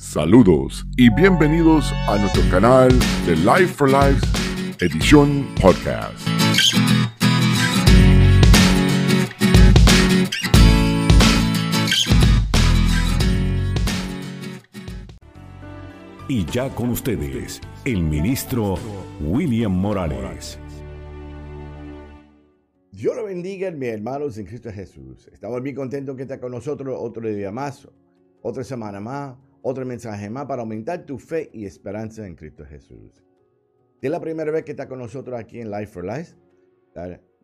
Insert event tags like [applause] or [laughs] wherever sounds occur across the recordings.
Saludos y bienvenidos a nuestro canal de Life for Life edición podcast. Y ya con ustedes, el ministro William Morales. Dios lo bendiga, mis hermanos en Cristo Jesús. Estamos muy contentos que está con nosotros otro día más, otra semana más otro mensaje más para aumentar tu fe y esperanza en Cristo Jesús. Si es la primera vez que está con nosotros aquí en Life for Life,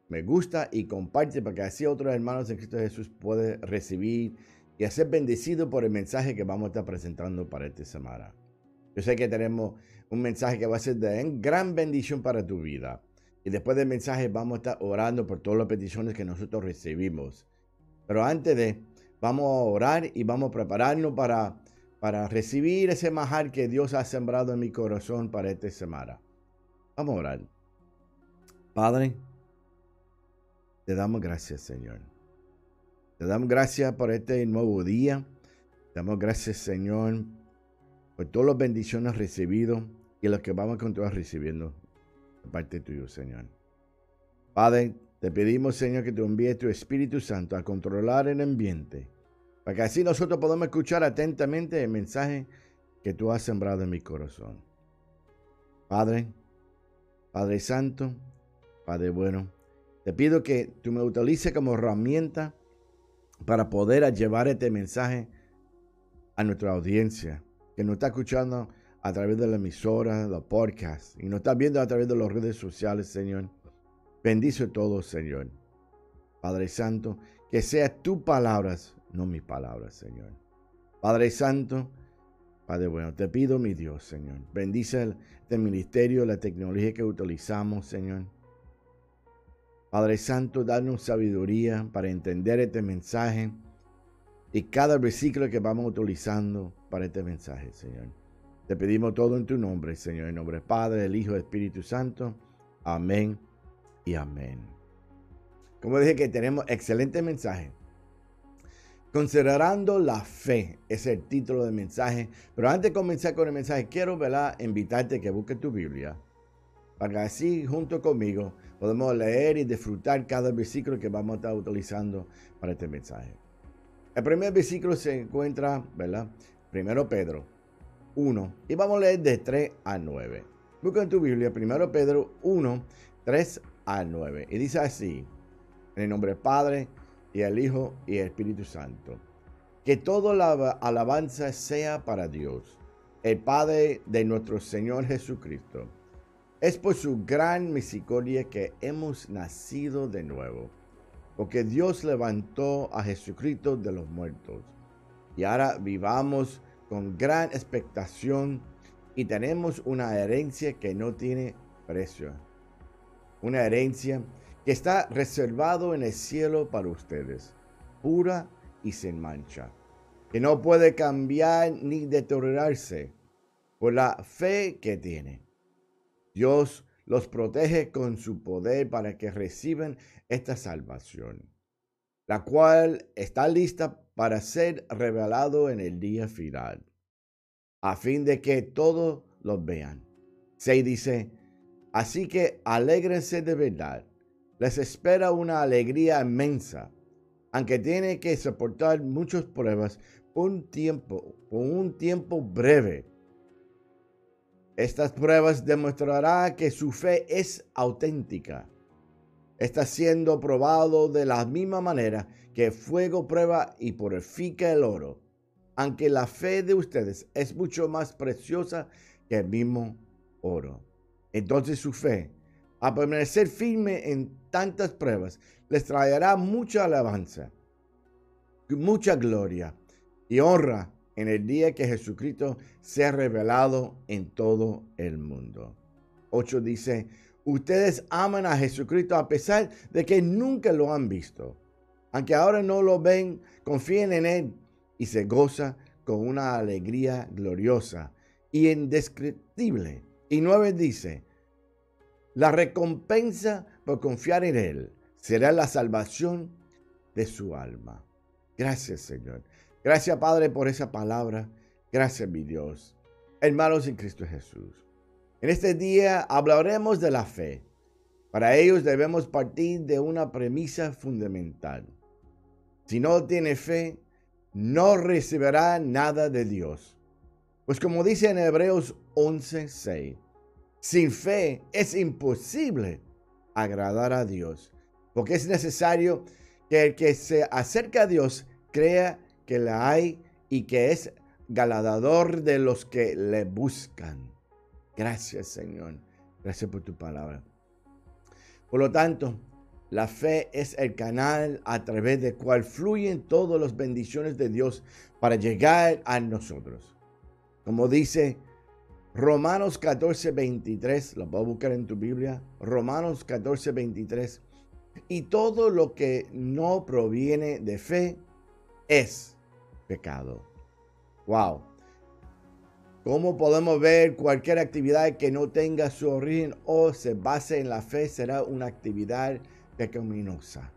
me gusta y comparte para que así otros hermanos en Cristo Jesús puedan recibir y ser bendecidos por el mensaje que vamos a estar presentando para esta semana. Yo sé que tenemos un mensaje que va a ser de gran bendición para tu vida. Y después del mensaje vamos a estar orando por todas las peticiones que nosotros recibimos. Pero antes de, vamos a orar y vamos a prepararnos para para recibir ese majar que Dios ha sembrado en mi corazón para esta semana. Vamos a orar. Padre, te damos gracias, Señor. Te damos gracias por este nuevo día. Te damos gracias, Señor, por todas las bendiciones recibidas y las que vamos a continuar recibiendo de parte tuyo, Señor. Padre, te pedimos, Señor, que te envíe tu Espíritu Santo a controlar el ambiente para que así nosotros podamos escuchar atentamente el mensaje que tú has sembrado en mi corazón. Padre, Padre Santo, Padre bueno, te pido que tú me utilices como herramienta para poder llevar este mensaje a nuestra audiencia, que nos está escuchando a través de la emisora, los podcasts, y nos está viendo a través de las redes sociales, Señor. Bendice todo, Señor. Padre Santo, que sea tus palabras no mis palabras, Señor. Padre Santo, Padre bueno, te pido, mi Dios, Señor, bendice este ministerio, la tecnología que utilizamos, Señor. Padre Santo, danos sabiduría para entender este mensaje y cada versículo que vamos utilizando para este mensaje, Señor. Te pedimos todo en tu nombre, Señor, en nombre del Padre, del Hijo del Espíritu Santo. Amén y amén. Como dije que tenemos excelente mensaje Considerando la fe es el título del mensaje. Pero antes de comenzar con el mensaje, quiero invitarte a que busques tu Biblia. Para que así, junto conmigo, podemos leer y disfrutar cada versículo que vamos a estar utilizando para este mensaje. El primer versículo se encuentra, ¿verdad? Primero Pedro 1. Y vamos a leer de 3 a 9. Busca en tu Biblia, primero Pedro 1, 3 a 9. Y dice así, en el nombre del Padre, y Hijo y el Espíritu Santo. Que toda la alabanza sea para Dios, el Padre de nuestro Señor Jesucristo. Es por su gran misericordia que hemos nacido de nuevo, porque Dios levantó a Jesucristo de los muertos. Y ahora vivamos con gran expectación y tenemos una herencia que no tiene precio. Una herencia que está reservado en el cielo para ustedes, pura y sin mancha, que no puede cambiar ni deteriorarse por la fe que tiene. Dios los protege con su poder para que reciban esta salvación, la cual está lista para ser revelado en el día final, a fin de que todos los vean. Se dice, así que alégrense de verdad les espera una alegría inmensa, aunque tiene que soportar muchas pruebas por un tiempo, por un tiempo breve. Estas pruebas demostrarán que su fe es auténtica. Está siendo probado de la misma manera que fuego prueba y purifica el oro, aunque la fe de ustedes es mucho más preciosa que el mismo oro. Entonces su fe a permanecer firme en tantas pruebas, les traerá mucha alabanza, mucha gloria y honra en el día que Jesucristo sea revelado en todo el mundo. 8 dice, ustedes aman a Jesucristo a pesar de que nunca lo han visto. Aunque ahora no lo ven, confíen en Él y se goza con una alegría gloriosa y indescriptible. Y 9 dice, la recompensa por confiar en Él será la salvación de su alma. Gracias, Señor. Gracias, Padre, por esa palabra Gracias, mi Dios. Hermanos en Cristo Jesús. En este día hablaremos de la fe. Para ellos debemos partir de una premisa fundamental. Si no tiene fe, no recibirá nada de Dios. Pues como dice en Hebreos 11:6, sin fe es imposible agradar a Dios, porque es necesario que el que se acerca a Dios crea que la hay y que es galadador de los que le buscan. Gracias Señor, gracias por tu palabra. Por lo tanto, la fe es el canal a través del cual fluyen todas las bendiciones de Dios para llegar a nosotros. Como dice Romanos 14, 23, lo puedo buscar en tu Biblia. Romanos 14, 23. Y todo lo que no proviene de fe es pecado. Wow. ¿Cómo podemos ver cualquier actividad que no tenga su origen o se base en la fe será una actividad pecaminosa.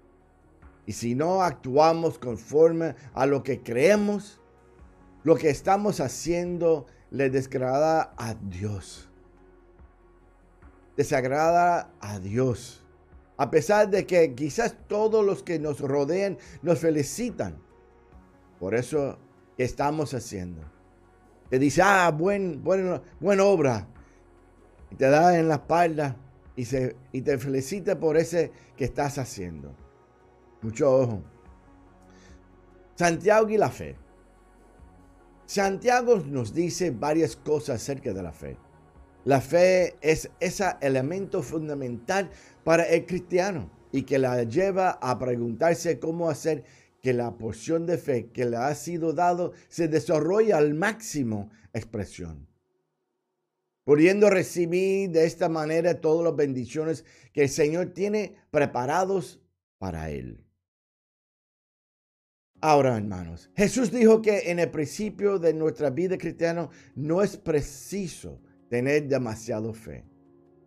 Y si no actuamos conforme a lo que creemos, lo que estamos haciendo le desagrada a Dios. Desagrada a Dios. A pesar de que quizás todos los que nos rodean nos felicitan por eso estamos haciendo. Te dice, ah, buen, buen, buena obra. Y te da en la espalda y, se, y te felicita por ese que estás haciendo. Mucho ojo. Santiago y la fe. Santiago nos dice varias cosas acerca de la fe. La fe es ese elemento fundamental para el cristiano y que la lleva a preguntarse cómo hacer que la porción de fe que le ha sido dado se desarrolle al máximo expresión pudiendo recibir de esta manera todas las bendiciones que el Señor tiene preparados para él. Ahora, hermanos, Jesús dijo que en el principio de nuestra vida cristiana no es preciso tener demasiado fe.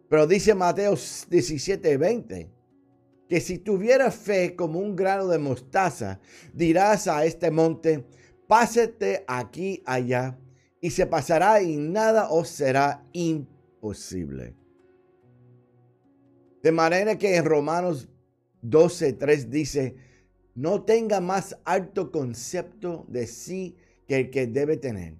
Pero dice Mateo 17, 20, que si tuviera fe como un grano de mostaza, dirás a este monte, pásate aquí allá y se pasará y nada os será imposible. De manera que en Romanos 12.3 dice, no tenga más alto concepto de sí que el que debe tener,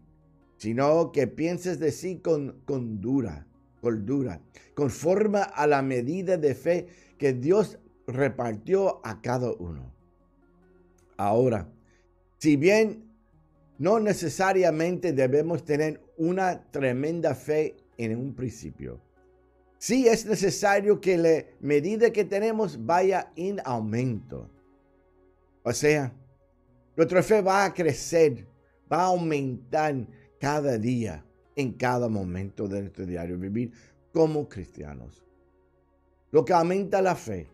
sino que pienses de sí con, con dura, cordura, conforme a la medida de fe que Dios repartió a cada uno. Ahora, si bien no necesariamente debemos tener una tremenda fe en un principio. Sí es necesario que la medida que tenemos vaya en aumento. O sea, nuestra fe va a crecer, va a aumentar cada día, en cada momento de nuestro diario vivir como cristianos. Lo que aumenta la fe.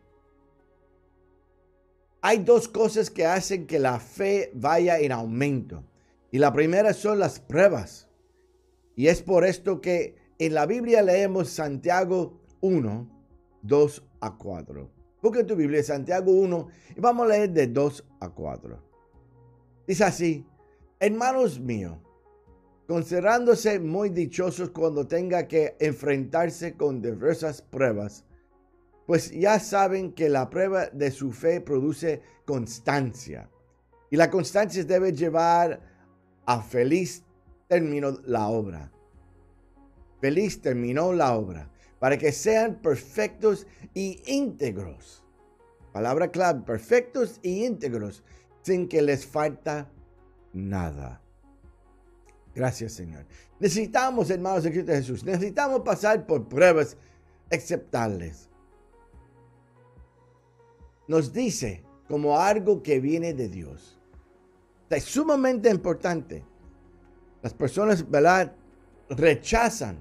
Hay dos cosas que hacen que la fe vaya en aumento. Y la primera son las pruebas. Y es por esto que en la Biblia leemos Santiago 1, 2 a 4. Busca tu Biblia, Santiago 1, y vamos a leer de 2 a 4. Dice así, hermanos míos, considerándose muy dichosos cuando tenga que enfrentarse con diversas pruebas, pues ya saben que la prueba de su fe produce constancia. Y la constancia debe llevar a feliz terminó la obra. Feliz terminó la obra para que sean perfectos y íntegros. Palabra clave, perfectos y íntegros, sin que les falta nada. Gracias, Señor. Necesitamos, hermanos de Cristo Jesús, necesitamos pasar por pruebas aceptables. Nos dice como algo que viene de Dios es sumamente importante. Las personas, ¿verdad? Rechazan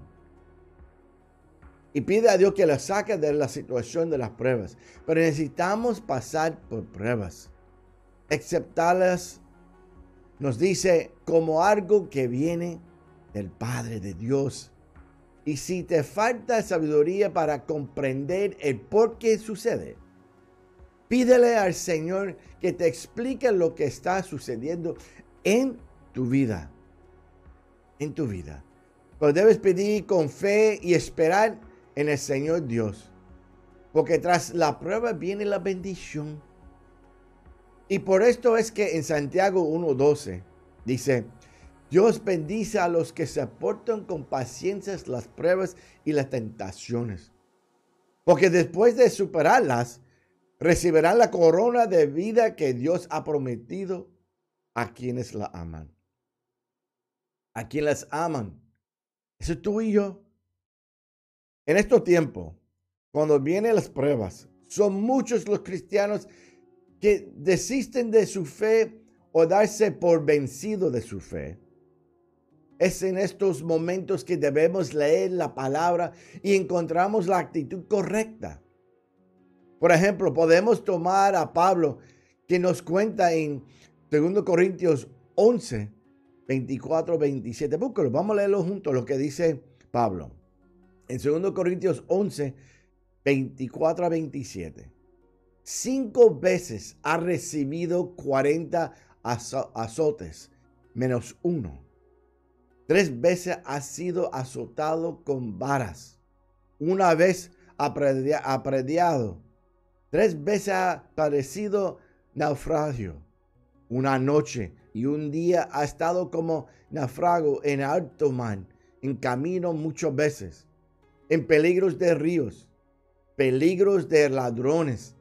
y pide a Dios que la saque de la situación de las pruebas. Pero necesitamos pasar por pruebas. Aceptarlas nos dice como algo que viene del Padre de Dios. Y si te falta sabiduría para comprender el por qué sucede, Pídele al Señor que te explique lo que está sucediendo en tu vida. en tu vida. Pero debes pedir con fe y esperar en el Señor Dios. Porque tras la prueba viene la bendición. Y por esto es que en Santiago 1.12 dice, Dios bendice a los que soportan con paciencia las pruebas y las tentaciones. Porque después de superarlas, recibirán la corona de vida que Dios ha prometido a quienes la aman. A quienes las aman. Eso es tú y yo. En estos tiempos, cuando vienen las pruebas, son muchos los cristianos que desisten de su fe o darse por vencido de su fe. Es en estos momentos que debemos leer la palabra y encontramos la actitud correcta. Por ejemplo, podemos tomar a Pablo que nos cuenta en 2 Corintios 11, 24, 27. Búscalo, vamos a leerlo juntos, lo que dice Pablo. En 2 Corintios 11, 24 a 27. Cinco veces ha recibido 40 azotes, menos uno. Tres veces ha sido azotado con varas. Una vez aprediado. Tres veces ha padecido naufragio. Una noche y un día ha estado como naufrago en alto mar, en camino muchas veces, en peligros de ríos, peligros de ladrones,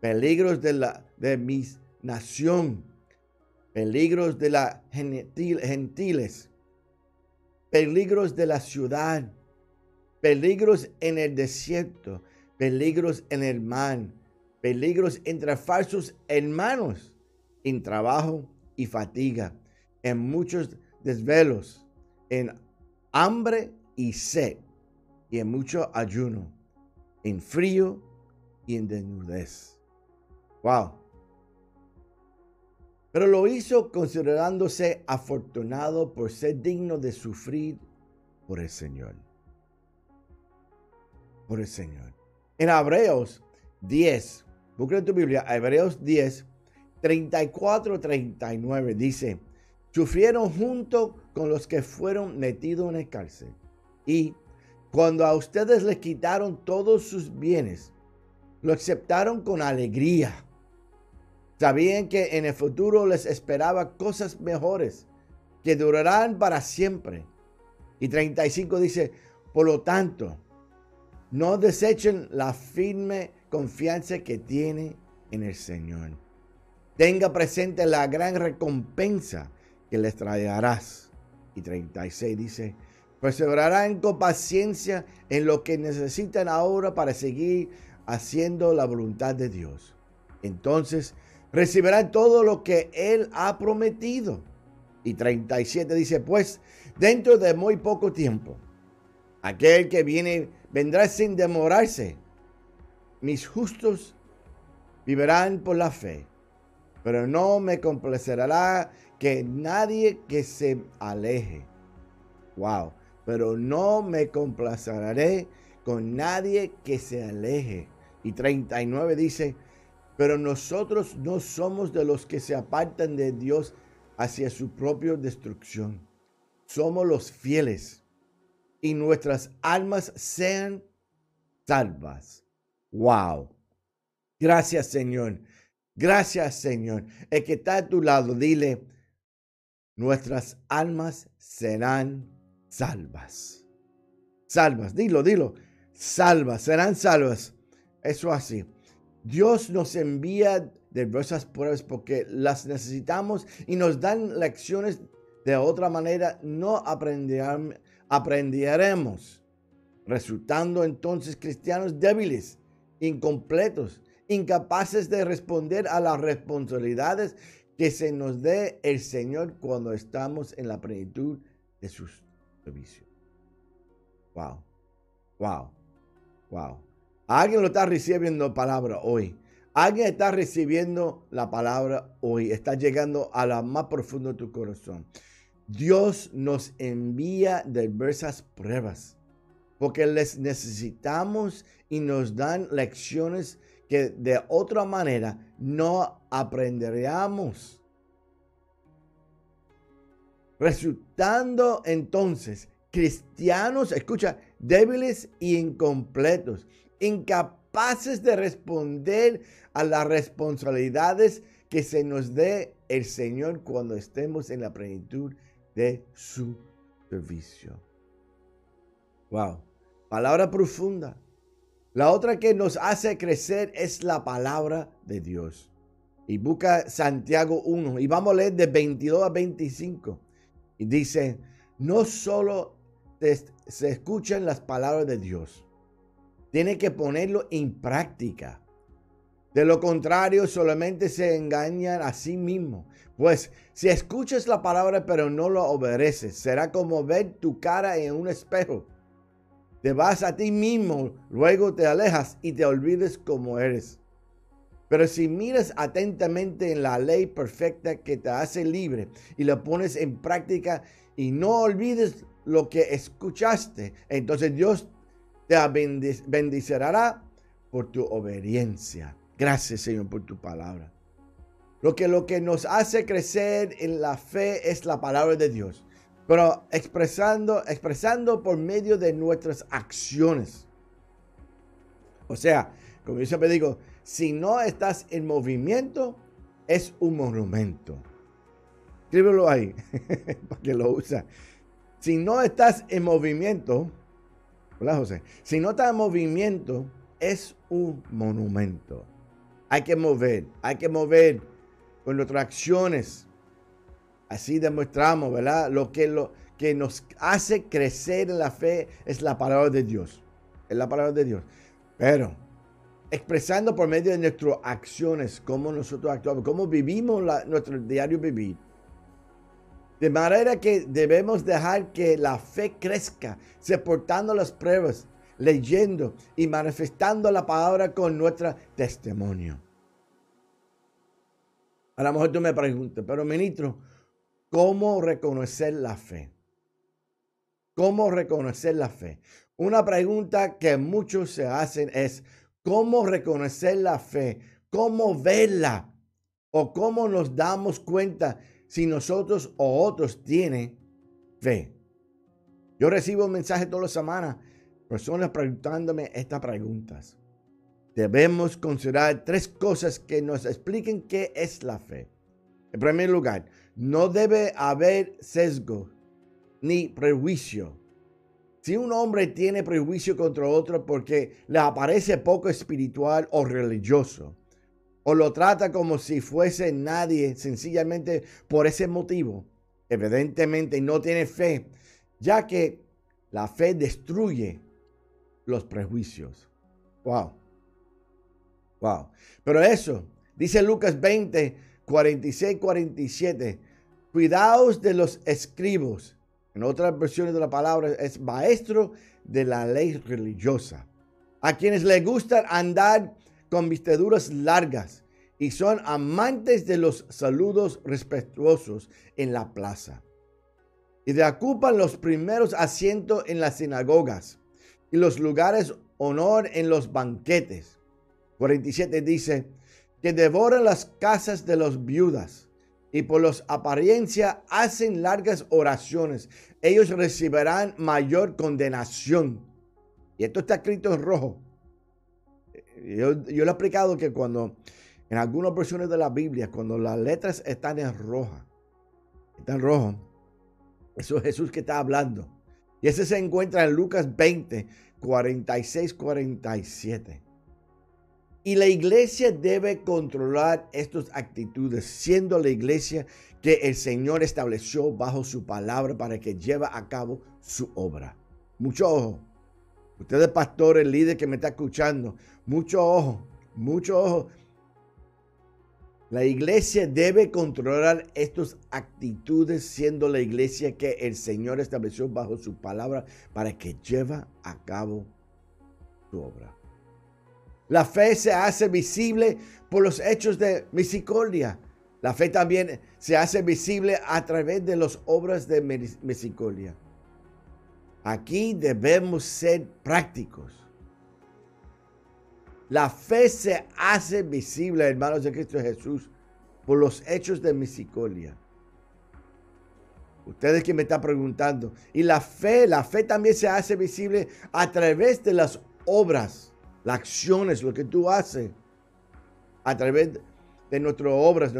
peligros de, la, de mi nación, peligros de las gentiles, peligros de la ciudad, peligros en el desierto, peligros en el mar, peligros entre falsos hermanos, en trabajo y fatiga, en muchos desvelos, en hambre y sed, y en mucho ayuno, en frío y en desnudez. Wow. Pero lo hizo considerándose afortunado por ser digno de sufrir por el Señor. Por el Señor. En Hebreos 10, busca tu Biblia, Hebreos 10, 34, 39, dice, sufrieron junto con los que fueron metidos en el cárcel. Y cuando a ustedes les quitaron todos sus bienes, lo aceptaron con alegría Sabían que en el futuro les esperaba cosas mejores que durarán para siempre. Y 35 dice, por lo tanto, no desechen la firme confianza que tiene en el Señor. Tenga presente la gran recompensa que les traerás. Y 36 dice, perseverarán con paciencia en lo que necesitan ahora para seguir haciendo la voluntad de Dios. Entonces recibirán todo lo que Él ha prometido. Y 37 dice, pues dentro de muy poco tiempo, aquel que viene vendrá sin demorarse. Mis justos vivirán por la fe, pero no me complacerá que nadie que se aleje. Wow, pero no me complaceré con nadie que se aleje. Y 39 dice, pero nosotros no somos de los que se apartan de Dios hacia su propia destrucción. Somos los fieles y nuestras almas sean salvas. Wow. Gracias Señor. Gracias Señor. El que está a tu lado, dile, nuestras almas serán salvas. Salvas, dilo, dilo. Salvas, serán salvas. Eso así. Dios nos envía diversas pruebas porque las necesitamos y nos dan lecciones. De otra manera, no aprenderemos, resultando entonces cristianos débiles, incompletos, incapaces de responder a las responsabilidades que se nos dé el Señor cuando estamos en la plenitud de sus servicios. Wow, wow, wow. Alguien lo está recibiendo palabra hoy. Alguien está recibiendo la palabra hoy. Está llegando a la más profundo de tu corazón. Dios nos envía diversas pruebas porque les necesitamos y nos dan lecciones que de otra manera no aprenderíamos. Resultando entonces cristianos, escucha, débiles y incompletos, incapaces de responder a las responsabilidades que se nos dé el Señor cuando estemos en la plenitud de su servicio. Wow, palabra profunda. La otra que nos hace crecer es la palabra de Dios. Y busca Santiago 1 y vamos a leer de 22 a 25. Y dice, no solo se escuchan las palabras de Dios, tiene que ponerlo en práctica. De lo contrario, solamente se engañan a sí mismos. Pues si escuchas la palabra pero no lo obedeces, será como ver tu cara en un espejo. Te vas a ti mismo, luego te alejas y te olvides como eres. Pero si miras atentamente en la ley perfecta que te hace libre y lo pones en práctica y no olvides lo que escuchaste, entonces Dios te bendecirá por tu obediencia. Gracias Señor por tu palabra. Lo que, lo que nos hace crecer en la fe es la palabra de Dios, pero expresando, expresando por medio de nuestras acciones. O sea, como yo siempre digo, si no estás en movimiento, es un monumento. Escríbelo ahí, [laughs] para que lo usa. Si no estás en movimiento, hola José, si no estás en movimiento, es un monumento. Hay que mover, hay que mover con nuestras acciones. Así demostramos, ¿verdad? Lo que, lo que nos hace crecer en la fe es la palabra de Dios. Es la palabra de Dios. Pero expresando por medio de nuestras acciones cómo nosotros actuamos, cómo vivimos nuestro diario vivir de manera que debemos dejar que la fe crezca, soportando las pruebas, leyendo y manifestando la palabra con nuestro testimonio. A lo mejor tú me preguntas, pero ministro, ¿cómo reconocer la fe? ¿Cómo reconocer la fe? Una pregunta que muchos se hacen es, ¿cómo reconocer la fe? ¿Cómo verla? ¿O cómo nos damos cuenta si nosotros o otros tienen fe. Yo recibo mensajes todas las semanas, personas preguntándome estas preguntas. Debemos considerar tres cosas que nos expliquen qué es la fe. En primer lugar, no debe haber sesgo ni prejuicio. Si un hombre tiene prejuicio contra otro porque le aparece poco espiritual o religioso, o lo trata como si fuese nadie sencillamente por ese motivo, evidentemente no tiene fe, ya que la fe destruye los prejuicios. Wow. Wow. Pero eso, dice Lucas 20, 46, 47, cuidaos de los escribos. En otras versiones de la palabra es maestro de la ley religiosa. A quienes les gusta andar con vestiduras largas y son amantes de los saludos respetuosos en la plaza. Y de ocupan los primeros asientos en las sinagogas y los lugares honor en los banquetes. 47 dice que devoran las casas de los viudas y por los apariencia hacen largas oraciones. Ellos recibirán mayor condenación. Y esto está escrito en rojo. Yo, yo le he explicado que cuando en algunas versiones de la Biblia, cuando las letras están en roja, están rojo, eso es Jesús que está hablando. Y ese se encuentra en Lucas 20, 46, 47. Y la iglesia debe controlar estas actitudes, siendo la iglesia que el Señor estableció bajo su palabra para que lleve a cabo su obra. Mucho ojo. Ustedes pastores, líder que me está escuchando, mucho ojo, mucho ojo. La iglesia debe controlar estas actitudes siendo la iglesia que el Señor estableció bajo su palabra para que lleve a cabo su obra. La fe se hace visible por los hechos de misericordia. La fe también se hace visible a través de las obras de misericordia. Aquí debemos ser prácticos. La fe se hace visible, hermanos de Cristo Jesús, por los hechos de misericordia. Ustedes que me están preguntando. Y la fe, la fe también se hace visible a través de las obras, las acciones, lo que tú haces. A través de nuestras obras,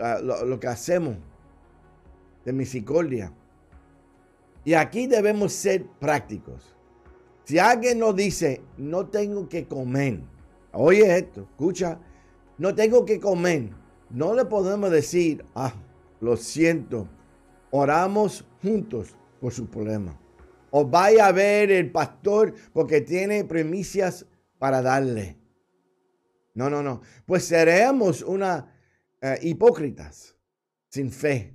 ah, lo, que hacemos. De misericordia. Y aquí debemos ser prácticos. Si alguien nos dice, no tengo que comer, oye esto, escucha, no tengo que comer, no le podemos decir, ah, lo siento, oramos juntos por su problema. O vaya a ver el pastor porque tiene primicias para darle. No, no, no. Pues seremos una eh, hipócritas sin fe.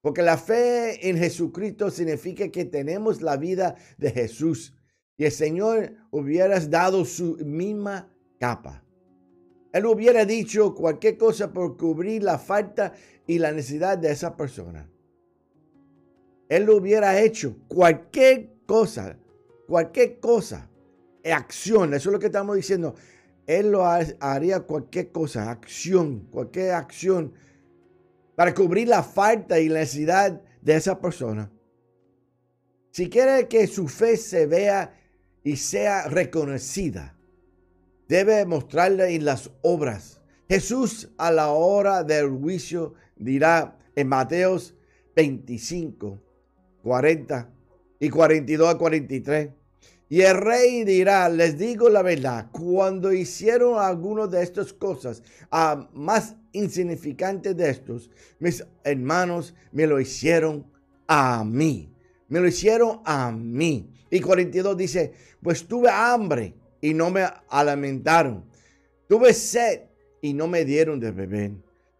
Porque la fe en Jesucristo significa que tenemos la vida de Jesús. Y el Señor hubiera dado su misma capa. Él hubiera dicho cualquier cosa por cubrir la falta y la necesidad de esa persona. Él hubiera hecho cualquier cosa, cualquier cosa, acción, eso es lo que estamos diciendo. Él lo haría cualquier cosa, acción, cualquier acción para cubrir la falta y la necesidad de esa persona. Si quiere que su fe se vea y sea reconocida, debe mostrarla en las obras. Jesús a la hora del juicio dirá en Mateos 25, 40 y 42 a 43. Y el rey dirá, les digo la verdad, cuando hicieron algunos de estas cosas, a más insignificantes de estos, mis hermanos me lo hicieron a mí. Me lo hicieron a mí. Y 42 dice, pues tuve hambre y no me alimentaron. Tuve sed y no me dieron de beber.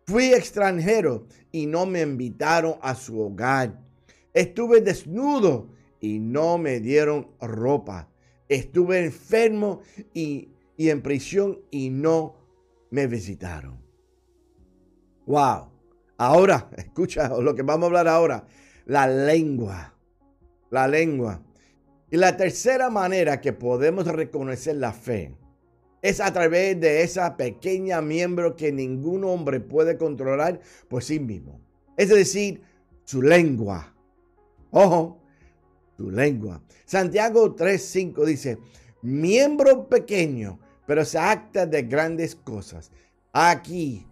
Fui extranjero y no me invitaron a su hogar. Estuve desnudo y no me dieron ropa. Estuve enfermo y, en prisión y no me visitaron. Wow. Ahora, [laughs] escucha lo que vamos a hablar ahora. La lengua. La lengua. Y la tercera manera que podemos reconocer la fe es a través de esa pequeña miembro que ningún hombre puede controlar por sí mismo. Es decir, su lengua. Ojo, tu lengua. Santiago 3:5 dice, miembro pequeño, pero se acta de grandes cosas. Aquí,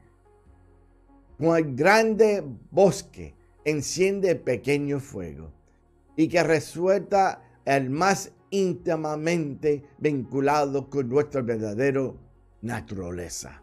el grande bosque, enciende pequeño fuego y que resuelta el más íntimamente vinculado con nuestra verdadera naturaleza.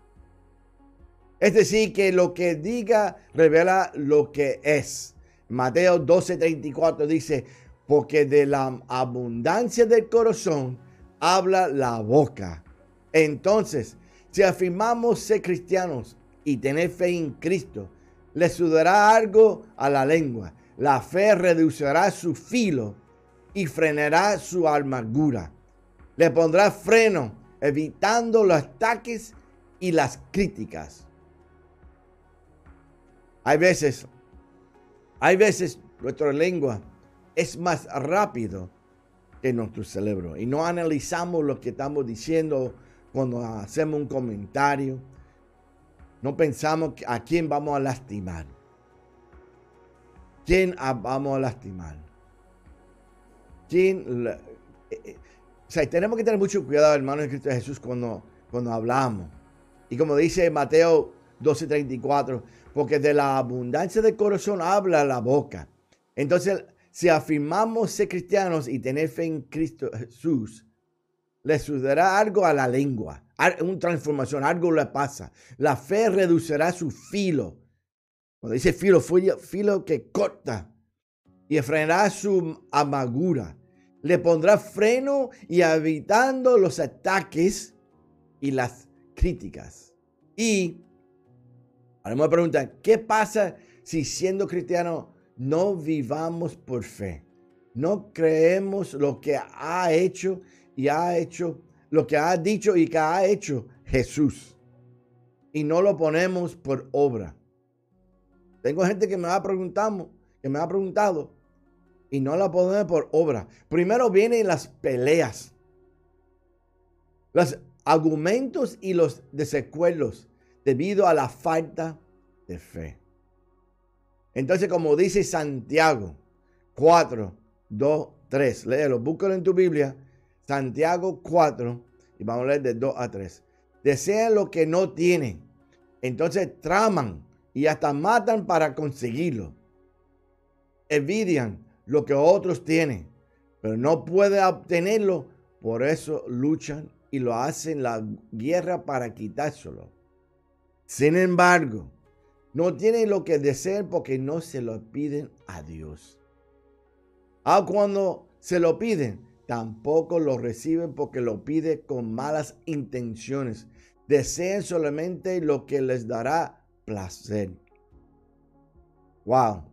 Es decir, que lo que diga revela lo que es. Mateo 12:34 dice, porque de la abundancia del corazón habla la boca. Entonces, si afirmamos ser cristianos y tener fe en Cristo, le sudará algo a la lengua. La fe reducirá su filo y frenará su amargura. Le pondrá freno, evitando los ataques y las críticas. Hay veces hay veces nuestra lengua es más rápido que nuestro cerebro y no analizamos lo que estamos diciendo cuando hacemos un comentario. No pensamos a quién vamos a lastimar. ¿Quién vamos a lastimar? ¿Quién? Eh, eh, o sea, tenemos que tener mucho cuidado, hermanos de Cristo Jesús, cuando, cuando hablamos. Y como dice Mateo 12:34, porque de la abundancia del corazón habla la boca. Entonces, si afirmamos ser cristianos y tener fe en Cristo Jesús, le sucederá algo a la lengua, una transformación, algo le pasa. La fe reducirá su filo. Cuando dice filo, filo que corta y frenará su amargura. Le pondrá freno y evitando los ataques y las críticas. Y Ahora me pregunta, ¿qué pasa si siendo cristiano no vivamos por fe? No creemos lo que ha hecho y ha hecho, lo que ha dicho y que ha hecho Jesús. Y no lo ponemos por obra. Tengo gente que me ha preguntado, que me ha preguntado y no la ponemos por obra. Primero vienen las peleas, los argumentos y los desacuerdos debido a la falta de fe. Entonces, como dice Santiago 4, 2, 3, léelo, búscalo en tu Biblia, Santiago 4, y vamos a leer de 2 a 3. Desean lo que no tienen, entonces traman y hasta matan para conseguirlo. Envidian lo que otros tienen, pero no pueden obtenerlo, por eso luchan y lo hacen la guerra para quitárselo. Sin embargo, no tienen lo que desean porque no se lo piden a Dios. A cuando se lo piden, tampoco lo reciben porque lo piden con malas intenciones. Desean solamente lo que les dará placer. Wow.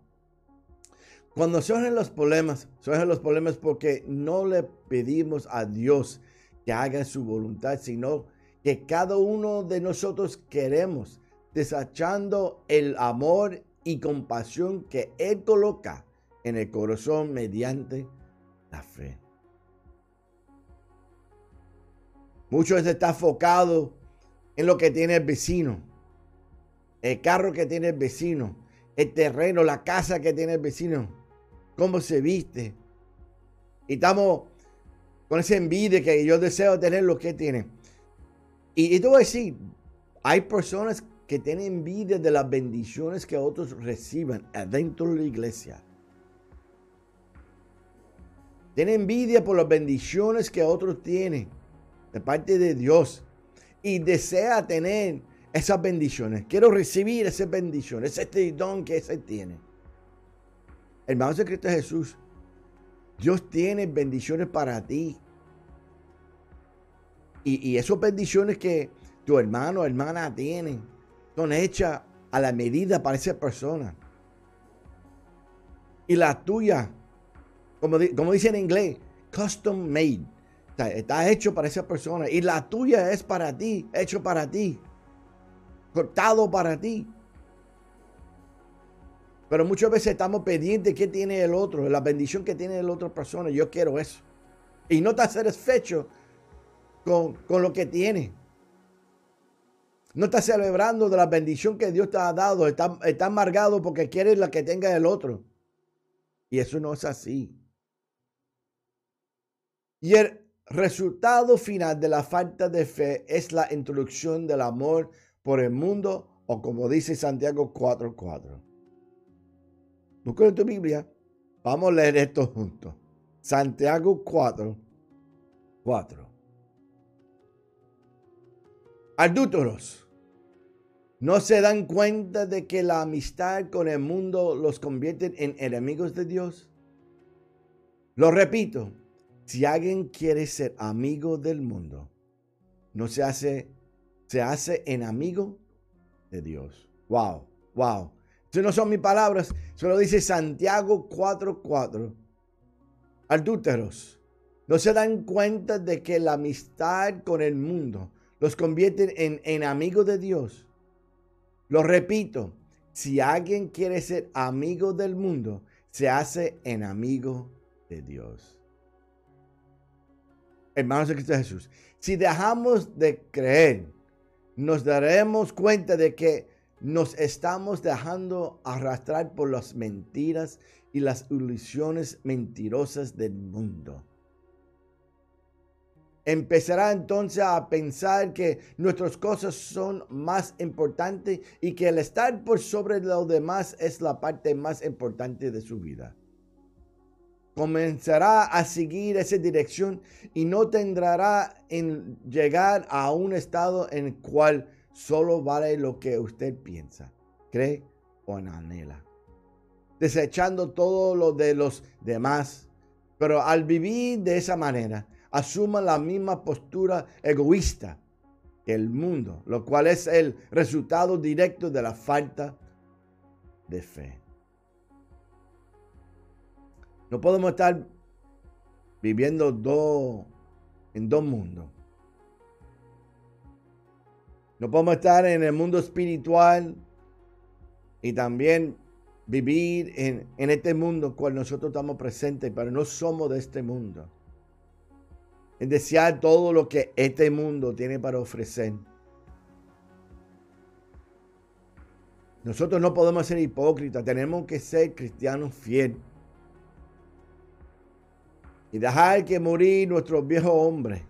Cuando surgen los problemas, surgen los problemas porque no le pedimos a Dios que haga su voluntad, sino que cada uno de nosotros queremos, desachando el amor y compasión que Él coloca en el corazón mediante la fe. Muchos están enfocados en lo que tiene el vecino, el carro que tiene el vecino, el terreno, la casa que tiene el vecino cómo se viste. Y estamos con esa envidia que yo deseo tener lo que tiene. Y, y te voy a decir, hay personas que tienen envidia de las bendiciones que otros reciban adentro de la iglesia. Tienen envidia por las bendiciones que otros tienen de parte de Dios. Y desea tener esas bendiciones. Quiero recibir esas bendiciones, ese don que ese tiene. Hermanos de Cristo Jesús, Dios tiene bendiciones para ti. Y, y esas bendiciones que tu hermano o hermana tienen son hechas a la medida para esa persona. Y la tuya, como, como dice en inglés, custom made. está hecho para esa persona. Y la tuya es para ti, hecho para ti. Cortado para ti. Pero muchas veces estamos pendientes de qué tiene el otro, la bendición que tiene la otra persona. Yo quiero eso. Y no estás satisfecho con, con lo que tiene. No estás celebrando de la bendición que Dios te ha dado. Está, está amargado porque quieres la que tenga el otro. Y eso no es así. Y el resultado final de la falta de fe es la introducción del amor por el mundo o como dice Santiago 4.4. Busca en tu Biblia. Vamos a leer esto juntos. Santiago 4, 4. Adúlteros, ¿no se dan cuenta de que la amistad con el mundo los convierte en enemigos de Dios? Lo repito, si alguien quiere ser amigo del mundo, no se hace, se hace enemigo de Dios. Wow, wow no son mis palabras, solo dice Santiago 4:4. Adúlteros, no se dan cuenta de que la amistad con el mundo los convierte en, en amigos de Dios. Lo repito, si alguien quiere ser amigo del mundo, se hace en amigo de Dios. Hermanos de Cristo Jesús, si dejamos de creer, nos daremos cuenta de que nos estamos dejando arrastrar por las mentiras y las ilusiones mentirosas del mundo. Empezará entonces a pensar que nuestras cosas son más importantes y que el estar por sobre lo demás es la parte más importante de su vida. Comenzará a seguir esa dirección y no tendrá en llegar a un estado en el cual solo vale lo que usted piensa, cree o anhela. Desechando todo lo de los demás. Pero al vivir de esa manera, asuma la misma postura egoísta que el mundo, lo cual es el resultado directo de la falta de fe. No podemos estar viviendo en dos mundos. No podemos estar en el mundo espiritual y también vivir en, este mundo cual nosotros estamos presentes, pero no somos de este mundo. En desear todo lo que este mundo tiene para ofrecer. Nosotros no podemos ser hipócritas, tenemos que ser cristianos fieles. Y dejar que morir nuestro viejo hombre.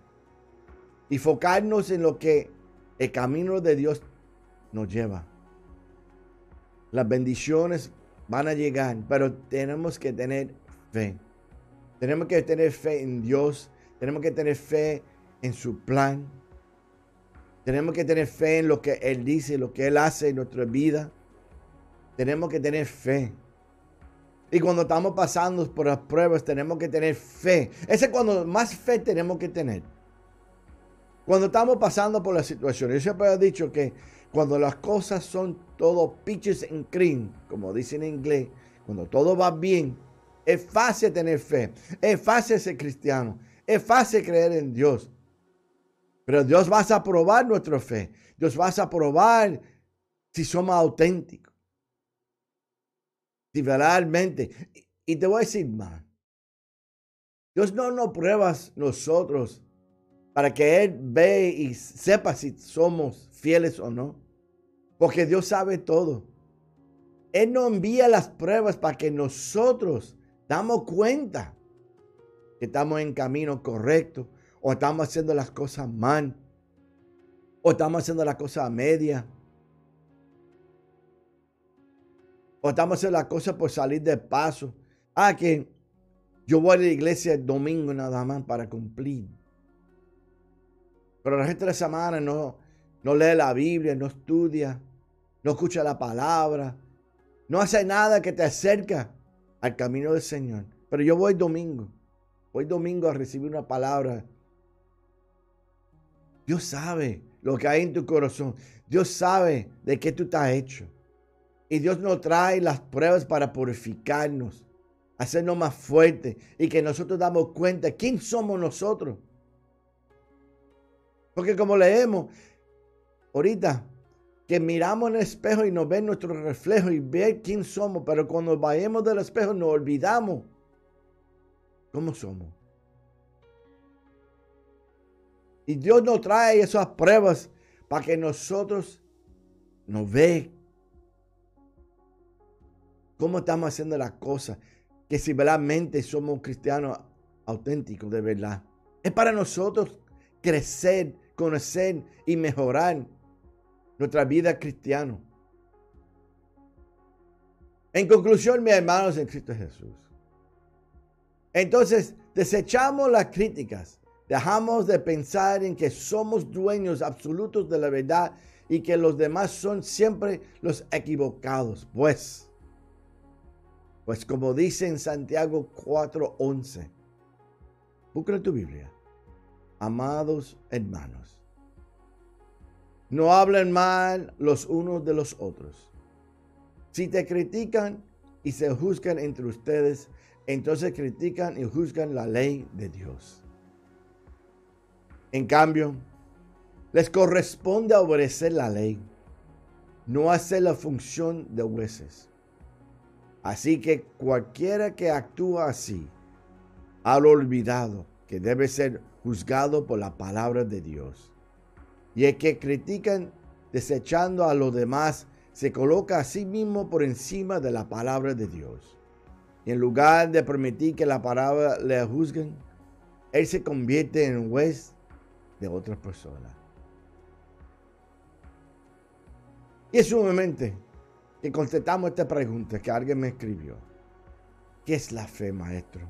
Y focarnos en lo que el camino de Dios nos lleva. Las bendiciones van a llegar, pero tenemos que tener fe. Tenemos que tener fe en Dios. Tenemos que tener fe en su plan. Tenemos que tener fe en lo que Él dice, lo que Él hace en nuestra vida. Tenemos que tener fe. Y cuando estamos pasando por las pruebas, tenemos que tener fe. Ese es cuando más fe tenemos que tener. Cuando estamos pasando por las situaciones. Yo siempre he dicho que cuando las cosas son todo pitches en cream, como dicen en inglés, cuando todo va bien, es fácil tener fe. Es fácil ser cristiano. Es fácil creer en Dios. Pero Dios va a probar nuestra fe. Dios va a probar si somos auténticos. Si realmente. Y te voy a decir más. Dios no nos prueba nosotros para que Él ve y sepa si somos fieles o no. Porque Dios sabe todo. Él no envía las pruebas para que nosotros damos cuenta que estamos en camino correcto o estamos haciendo las cosas mal, o estamos haciendo las cosas a media, o estamos haciendo las cosas por salir de paso. Ah, que yo voy a la iglesia el domingo nada más para cumplir. Pero la gente de la semana no, no lee la Biblia, no estudia, no escucha la palabra, no hace nada que te acerca al camino del Señor. Pero yo voy domingo, voy domingo a recibir una palabra Dios sabe lo que hay en tu corazón. Dios sabe de qué tú estás hecho. Y Dios nos trae las pruebas para purificarnos, hacernos más fuertes y que nosotros damos cuenta quién somos nosotros. Porque como leemos ahorita, que miramos en el espejo y nos ven nuestro reflejo y ver quién somos, pero cuando vayamos del espejo nos olvidamos cómo somos. Y Dios nos trae esas pruebas para que nosotros nos ve cómo estamos haciendo las cosas. Que si realmente somos cristianos auténticos de verdad. Es para nosotros crecer, conocer y mejorar nuestra vida cristiana. En conclusión, mis hermanos en Cristo Jesús. Entonces, desechamos las críticas Dejamos de pensar en que somos dueños absolutos de la verdad y que los demás son siempre los equivocados. Pues, pues como dice en Santiago 4:11, busca tu Biblia. Amados hermanos, no hablen mal los unos de los otros. Si te critican y se juzgan entre ustedes, entonces critican y juzgan la ley de Dios. En cambio, les corresponde obedecer la ley, no hacer la función de jueces. Así que cualquiera que actúa así, ha olvidado que debe ser juzgado por la palabra de Dios. Y el que critican desechando a los demás, se coloca a sí mismo por encima de la palabra de Dios. Y en lugar de permitir que la palabra le juzguen, él se convierte en juez de otras personas. Y es sumamente que contestamos esta pregunta que alguien me escribió. ¿Qué es la fe, maestro?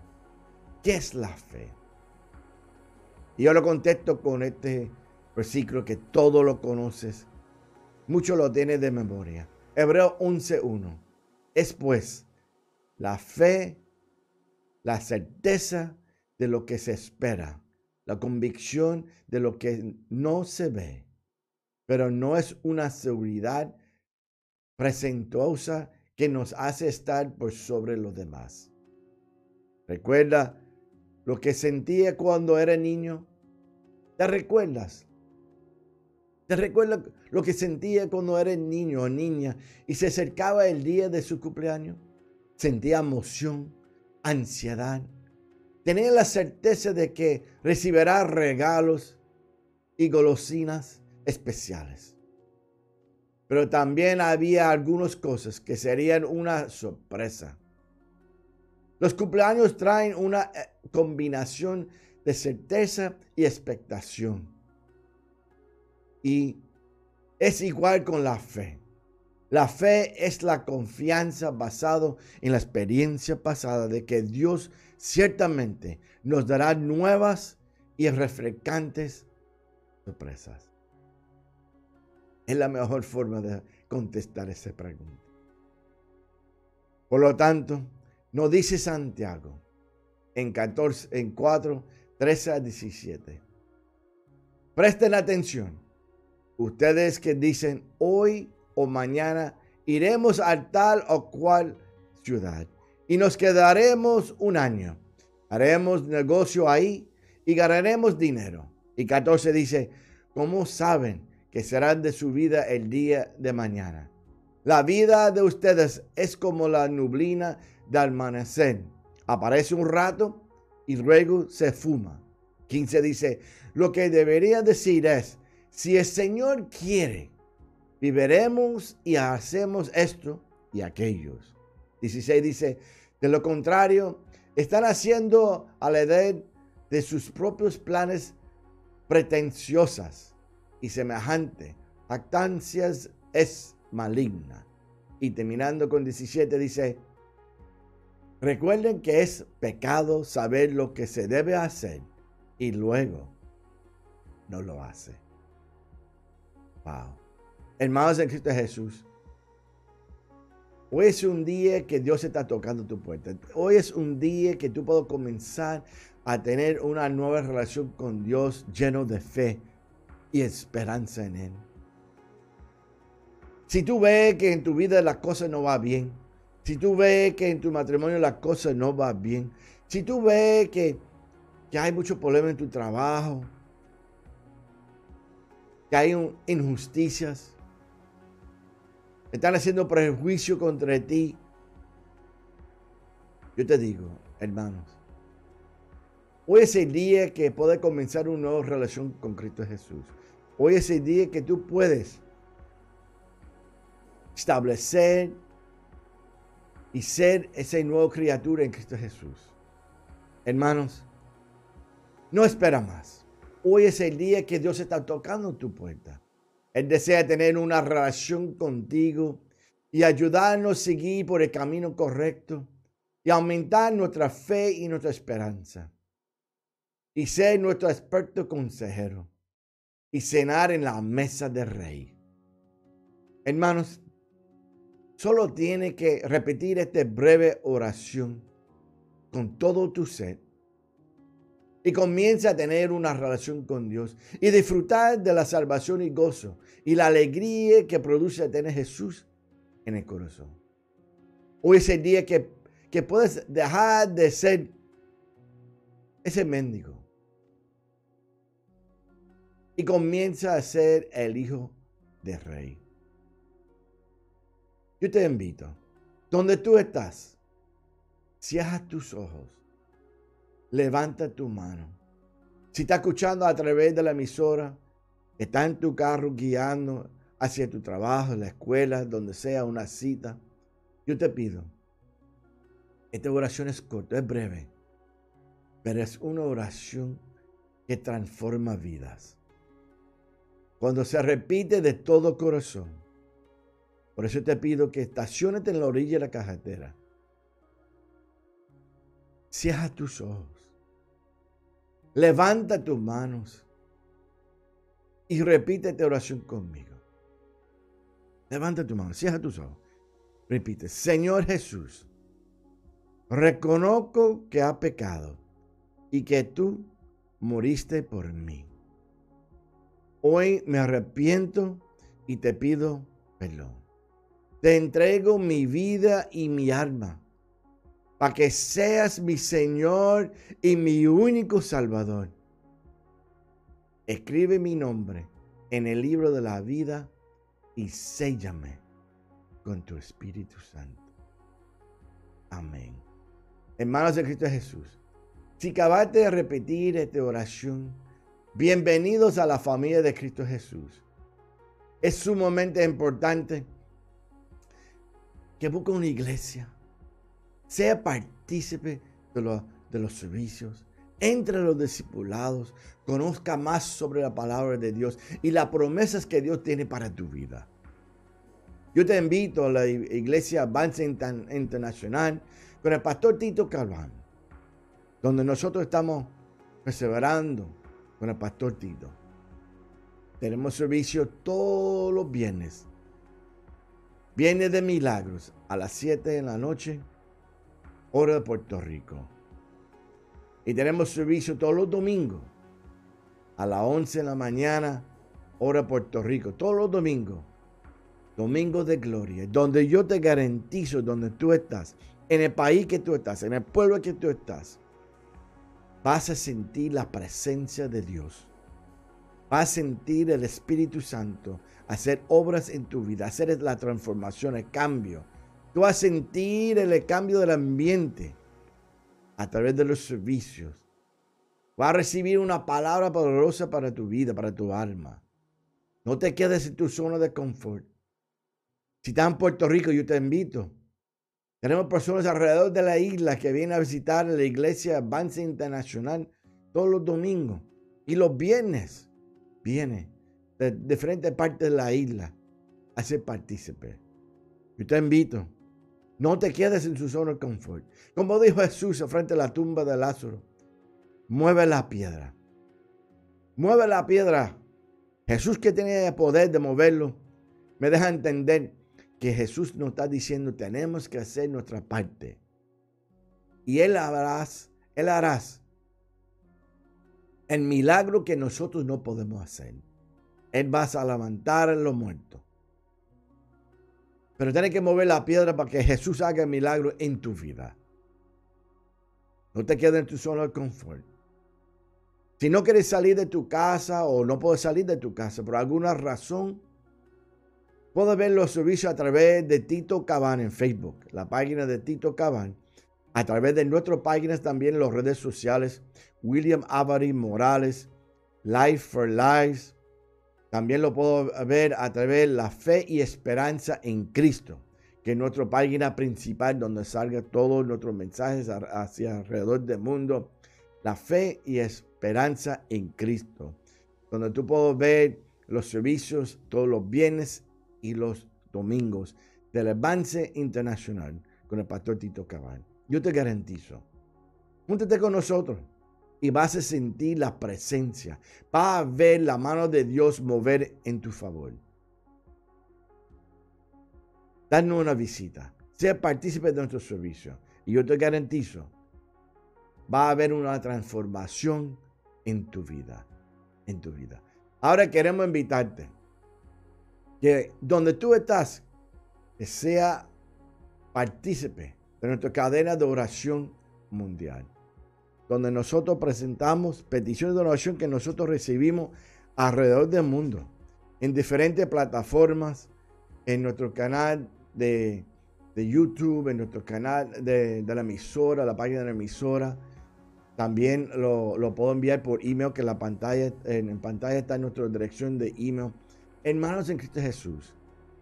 ¿Qué es la fe? Y yo lo contesto con este versículo que todo lo conoces. Mucho lo tienes de memoria. Hebreo 11.1. Es pues la fe, la certeza de lo que se espera la convicción de lo que no se ve, pero no es una seguridad presentuosa que nos hace estar por sobre los demás. ¿Recuerda lo que sentía cuando era niño? ¿Te recuerdas? ¿Te recuerdas lo que sentía cuando era niño o niña y se acercaba el día de su cumpleaños? Sentía emoción, ansiedad, Tenía la certeza de que recibirá regalos y golosinas especiales. pero también había algunas cosas que serían una sorpresa. Los cumpleaños traen una eh, combinación de certeza y expectación. Y es igual con la fe. La fe es la confianza basada en la experiencia pasada de que Dios ciertamente nos dará nuevas y refrescantes sorpresas. Es la mejor forma de contestar esa pregunta. Por lo tanto, nos dice Santiago en, 14, en 4, 13 a 17. Presten atención. Ustedes que dicen hoy o mañana iremos a tal o cual ciudad y nos quedaremos un año. Haremos negocio ahí y ganaremos dinero. Y 14 dice, ¿cómo saben que serán de su vida el día de mañana? La vida de ustedes es como la nublina de amanecer. Aparece un rato y luego se fuma. 15 dice, lo que debería decir es, si el Señor quiere, viviremos y hacemos esto y aquellos. 16 dice, de lo contrario, están haciendo a la edad de sus propios planes pretenciosas y semejante. Actancias es maligna. Y terminando con 17 dice, recuerden que es pecado saber lo que se debe hacer y luego no lo hace. Wow. Hermanos en Cristo Jesús, Hoy es un día que Dios está tocando tu puerta. Hoy es un día que tú puedes comenzar a tener una nueva relación con Dios lleno de fe y esperanza en Él. Si tú ves que en tu vida las cosas no va bien, si tú ves que en tu matrimonio las cosas no van bien, si tú ves que, que hay muchos problemas en tu trabajo, que hay injusticias, están haciendo prejuicio contra ti. Yo te digo, hermanos, hoy es el día que puedes comenzar una nueva relación con Cristo Jesús. Hoy es el día que tú puedes establecer y ser esa nueva criatura en Cristo Jesús. Hermanos, no espera más. Hoy es el día que Dios está tocando tu puerta. Él desea tener una relación contigo y ayudarnos a seguir por el camino correcto y aumentar nuestra fe y nuestra esperanza. Y ser nuestro experto consejero y cenar en la mesa del rey. Hermanos, solo tiene que repetir esta breve oración con todo tu ser y comienza a tener una relación con Dios y disfrutar de la salvación y gozo y la alegría que produce tener Jesús en el corazón. Hoy es el día que, que puedes dejar de ser ese mendigo y comienza a ser el hijo del rey. Yo te invito, donde tú estás, cierra tus ojos levanta tu mano. Si está escuchando a través de la emisora, está en tu carro guiando hacia tu trabajo, la escuela, donde sea, una cita, yo te pido, esta oración es corta, es breve, pero es una oración que transforma vidas. Cuando se repite de todo corazón, por eso te pido que estaciones en la orilla de la carretera. Cierra tus ojos. Levanta tus manos y repite esta oración conmigo. Levanta tu mano, cierra tus ojos. Repite, Señor Jesús, reconozco que ha pecado y que tú moriste por mí. Hoy me arrepiento y te pido perdón. Te entrego mi vida y mi alma para que seas mi Señor y mi único Salvador. Escribe mi nombre en el libro de la vida y séllame con tu Espíritu Santo. Amén. Hermanos de Cristo Jesús, si acabaste de repetir esta oración, bienvenidos a la familia de Cristo Jesús. Es sumamente importante que busque una iglesia, sea partícipe de los, de los servicios, entre los discipulados, conozca más sobre la palabra de Dios y las promesas que Dios tiene para tu vida. Yo te invito a la iglesia Avance Internacional con el pastor Tito Calván, donde nosotros estamos perseverando con el pastor Tito. Tenemos servicio todos los viernes. Viernes de milagros a las 7 de la noche, hora de Puerto Rico. Y tenemos servicio todos los domingos a las 11 de la mañana, hora de Puerto Rico. Todos los domingos. Domingos de gloria. Donde yo te garantizo, donde tú estás, en el país que tú estás, en el pueblo que tú estás, vas a sentir la presencia de Dios. Vas a sentir el Espíritu Santo hacer obras en tu vida, hacer la transformación, el cambio. Tú vas a sentir el cambio del ambiente a través de los servicios. Vas a recibir una palabra poderosa para tu vida, para tu alma. No te quedes en tu zona de confort. Si estás en Puerto Rico, yo te invito. Tenemos personas alrededor de la isla que vienen a visitar la iglesia Avance Internacional todos los domingos. Y los viernes viene de diferentes partes de la isla a ser partícipe. Yo te invito. No te quedes en su zona de confort. Como dijo Jesús frente a la tumba de Lázaro, mueve la piedra. Mueve la piedra. Jesús que tenía el poder de moverlo, me deja entender que Jesús nos está diciendo, tenemos que hacer nuestra parte. Y Él harás, Él harás el milagro que nosotros no podemos hacer. Él va a levantar a los muertos. Pero tienes que mover la piedra para que Jesús haga el milagro en tu vida. No te quedes en tu zona de confort. Si no quieres salir de tu casa o no puedes salir de tu casa por alguna razón, puedes ver los servicios a través de Tito Cabán en Facebook, la página de Tito Cabán, a través de nuestras páginas también en las redes sociales, William Avary Morales, Life for Lives, también lo puedo ver a través de la fe y esperanza en Cristo, que es nuestra página principal donde salga todos nuestros mensajes hacia alrededor del mundo. La fe y esperanza en Cristo, donde tú puedes ver los servicios todos los viernes y los domingos del avance internacional con el pastor Tito Cabal. Yo te garantizo, júntate con nosotros y vas a sentir la presencia. Vas a ver la mano de Dios mover en tu favor. Danos una visita. Sea partícipe de nuestro servicio. Y yo te garantizo, va a haber una transformación en tu vida. En tu vida. Ahora queremos invitarte que donde tú estás, que sea partícipe de nuestra cadena de oración mundial donde nosotros presentamos peticiones de donación que nosotros recibimos alrededor del mundo, en diferentes plataformas, en nuestro canal de, YouTube, en nuestro canal de, la emisora, la página de la emisora. También lo, puedo enviar por email, que la pantalla, en, pantalla está nuestra dirección de email. Hermanos en Cristo Jesús,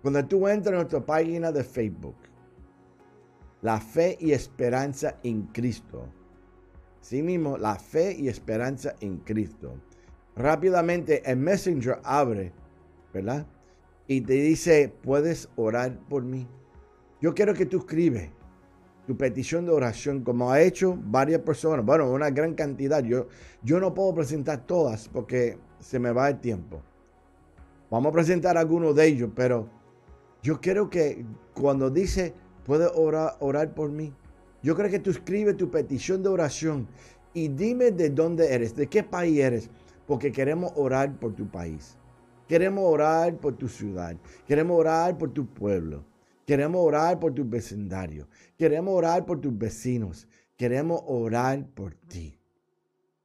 cuando tú entras a nuestra página de Facebook, la fe y esperanza en Cristo, Sí mismo, la fe y esperanza en Cristo. Rápidamente el Messenger abre, ¿verdad? Y te dice, puedes orar por mí. Yo quiero que tú escribes tu petición de oración, como ha hecho varias personas, bueno, una gran cantidad. Yo, yo no puedo presentar todas porque se me va el tiempo. Vamos a presentar algunos de ellos, pero yo quiero que cuando dice, puede orar, orar por mí, yo creo que tú escribes tu petición de oración y dime de dónde eres, de qué país eres, porque queremos orar por tu país. Queremos orar por tu ciudad. Queremos orar por tu pueblo. Queremos orar por tu vecindario. Queremos orar por tus vecinos. Queremos orar por ti.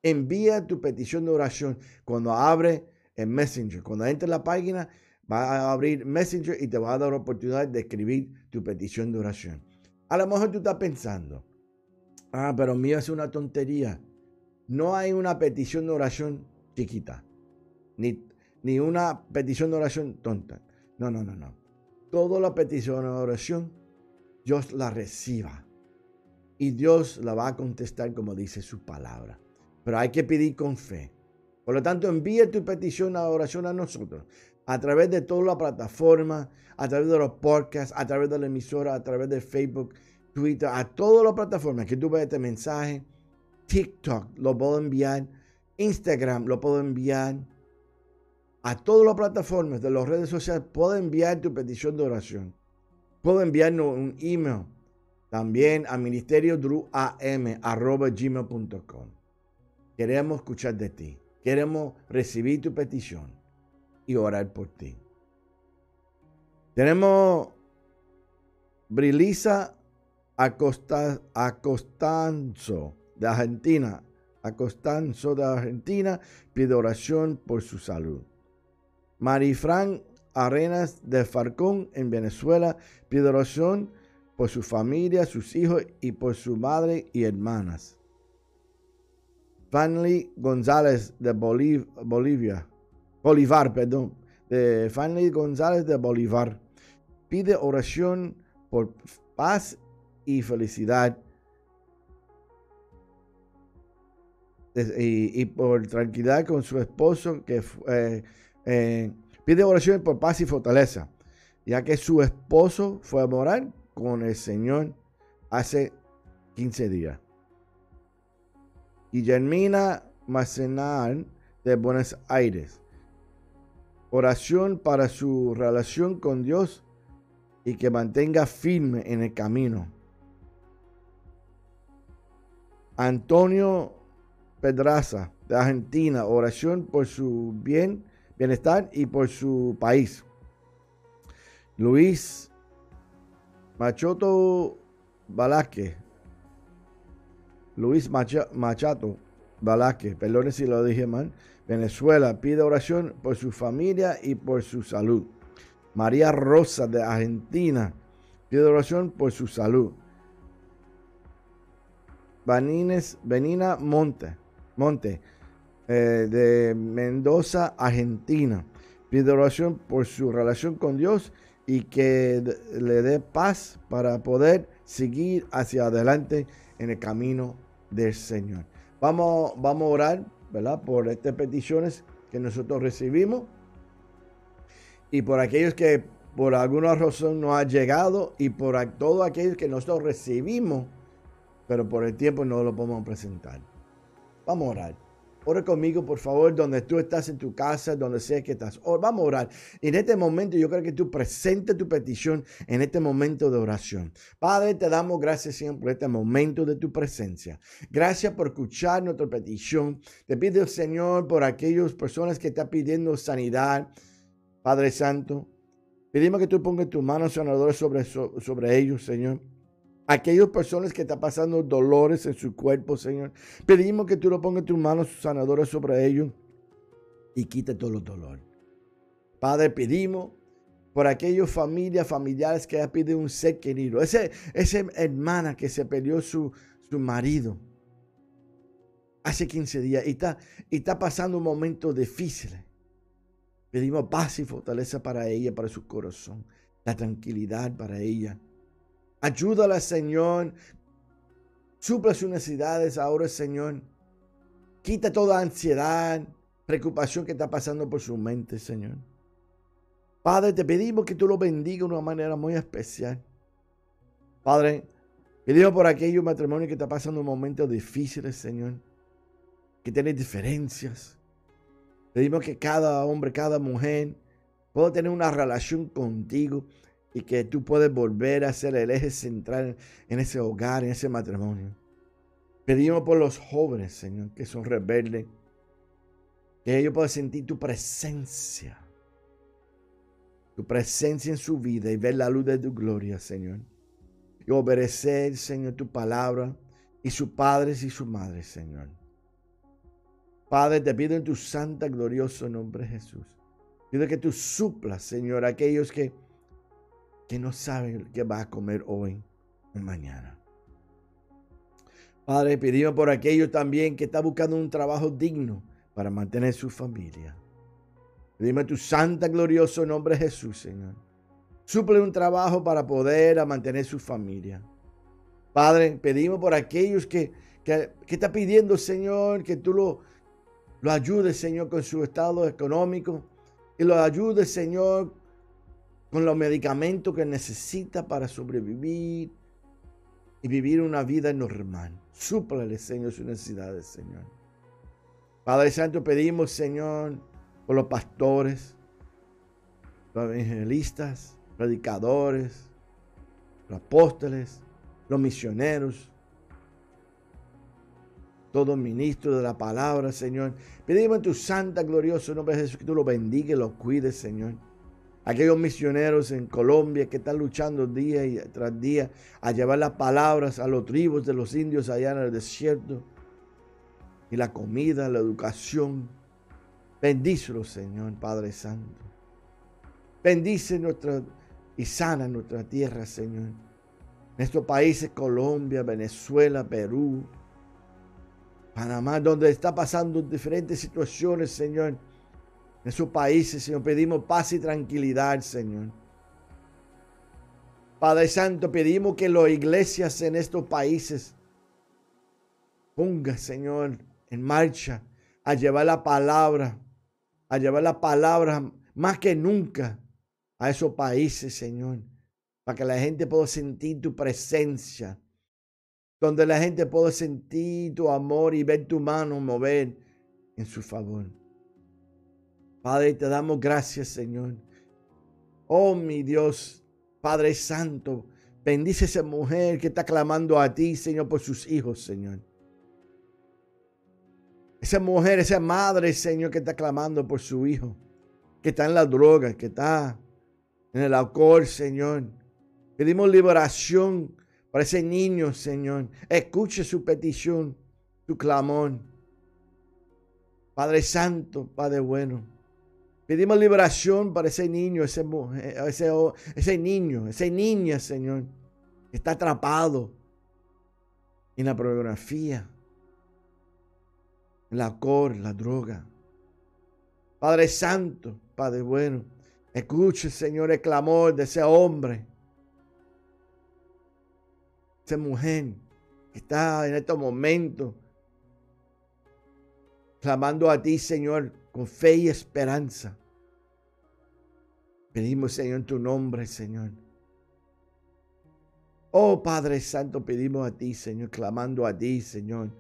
Envía tu petición de oración cuando abre el Messenger. Cuando entre la página, va a abrir Messenger y te va a dar la oportunidad de escribir tu petición de oración. A lo mejor tú estás pensando, ah, pero mío es una tontería. No hay una petición de oración chiquita, ni, ni una petición de oración tonta. No, no, no, no. Toda la petición de oración, Dios la reciba. Y Dios la va a contestar como dice su palabra. Pero hay que pedir con fe. Por lo tanto, envía tu petición de oración a nosotros a través de toda la plataforma, a través de los podcasts, a través de la emisora, a través de Facebook, Twitter, a todas las plataformas que tú veas este mensaje. TikTok lo puedo enviar, Instagram lo puedo enviar, a todas las plataformas de las redes sociales puedo enviar tu petición de oración. Puedo enviarnos un email también a ministerio gmail.com. Queremos escuchar de ti. Queremos recibir tu petición y orar por ti. Tenemos Brilisa Acosta, Acostanzo de Argentina. Acostanzo de Argentina pide oración por su salud. Marifran Arenas de Farcón en Venezuela pide oración por su familia, sus hijos y por su madre y hermanas. Fanny González de Bolivia Bolívar, perdón, de Fanny González de Bolívar. Pide oración por paz y felicidad. Y, por tranquilidad con su esposo, que eh, eh, pide oración por paz y fortaleza, ya que su esposo fue a morar con el Señor hace 15 días. Guillermina Macenal de Buenos Aires oración para su relación con Dios y que mantenga firme en el camino. Antonio Pedraza de Argentina, oración por su bien, bienestar y por su país. Luis Machoto Balázquez, Luis Machato Balázquez, perdone si lo dije mal, Venezuela pide oración por su familia y por su salud. María Rosa de Argentina pide oración por su salud. Benina Monte, Monte eh, de Mendoza, Argentina, pide oración por su relación con Dios y que le dé paz para poder seguir hacia adelante en el camino del Señor. Vamos, vamos a orar Por estas peticiones que nosotros recibimos y por aquellos que por alguna razón no ha llegado y por todos aquellos que nosotros recibimos, pero por el tiempo no lo podemos presentar. Vamos a orar. Ora conmigo, por favor, donde tú estás en tu casa, donde sea que estás. vamos a orar. Y en este momento yo creo que tú presentes tu petición en este momento de oración. Padre, te damos gracias siempre por este momento de tu presencia. Gracias por escuchar nuestra petición. Te pido, Señor, por aquellas personas que están pidiendo sanidad. Padre Santo, pedimos que tú pongas tu mano sanadora sobre, sobre ellos, Señor aquellas personas que están pasando dolores en su cuerpo, Señor. Pedimos que tú lo pongas tus manos sanadoras sobre ellos y quite todos los dolores. Padre, pedimos por aquellas familias, familiares que ha pedido un ser querido. Ese, esa hermana que se perdió su, su marido hace 15 días y está, y está pasando un momento difícil. Pedimos paz y fortaleza para ella, para su corazón, la tranquilidad para ella. Ayúdala, Señor. Supla sus necesidades ahora, Señor. Quita toda ansiedad, preocupación que está pasando por su mente, Señor. Padre, te pedimos que tú lo bendiga de una manera muy especial. Padre, pedimos por aquellos matrimonios que están pasando momentos difíciles, Señor. Que tienen diferencias. Pedimos que cada hombre, cada mujer pueda tener una relación contigo y que tú puedes volver a ser el eje central en ese hogar, en ese matrimonio. Pedimos por los jóvenes, Señor, que son rebeldes, que ellos puedan sentir tu presencia, tu presencia en su vida y ver la luz de tu gloria, Señor. Y obedecer, Señor, tu palabra y sus padres y sus madres, Señor. Padre, te pido en tu santa, glorioso nombre, Jesús. Pido que tú suplas, Señor, aquellos que que no saben qué va a comer hoy o mañana. Padre, pedimos por aquellos también que están buscando un trabajo digno para mantener su familia. Dime tu santa, glorioso nombre Jesús, Señor. Suple un trabajo para poder mantener su familia. Padre, pedimos por aquellos que, que, está pidiendo, Señor, que tú lo, lo ayudes, Señor, con su estado económico. Y lo ayudes, Señor, con los medicamentos que necesita para sobrevivir y vivir una vida normal. Súplale, Señor, sus necesidades, Señor. Padre Santo, pedimos, Señor, por los pastores, los evangelistas, predicadores, los apóstoles, los misioneros, todo ministro de la palabra, Señor. Pedimos en tu santa, glorioso nombre de Jesús que tú los bendiga y los cuides, Señor. Aquellos misioneros en Colombia que están luchando día tras día a llevar las palabras a los tribus de los indios allá en el desierto. Y la comida, la educación. Bendícelo, Señor, Padre Santo. Bendice nuestra y sana nuestra tierra, Señor. En estos países, Colombia, Venezuela, Perú, Panamá, donde está pasando diferentes situaciones, Señor. En sus países, Señor, pedimos paz y tranquilidad, Señor. Padre Santo, pedimos que las iglesias en estos países ponga, Señor, en marcha a llevar la palabra, a llevar la palabra más que nunca a esos países, Señor, para que la gente pueda sentir tu presencia donde la gente pueda sentir tu amor y ver tu mano mover en su favor. Padre, te damos gracias, Señor. Oh, mi Dios, Padre Santo, bendice a esa mujer que está clamando a ti, Señor, por sus hijos, Señor. Esa mujer, esa madre, Señor, que está clamando por su hijo, que está en la droga, que está en el alcohol, Señor. Pedimos liberación para ese niño, Señor. Escuche su petición, su clamor. Padre Santo, Padre bueno. Pedimos liberación para ese niño, ese, ese, ese niño, esa niña, Señor, que está atrapado en la pornografía, en la cor, la droga. Padre Santo, Padre bueno, escuche, Señor, el clamor de ese hombre esa mujer que está en estos momentos clamando a ti, Señor, con fe y esperanza. Pedimos, Señor, en tu nombre, Señor. Oh Padre Santo, pedimos a ti, Señor, clamando a ti, Señor.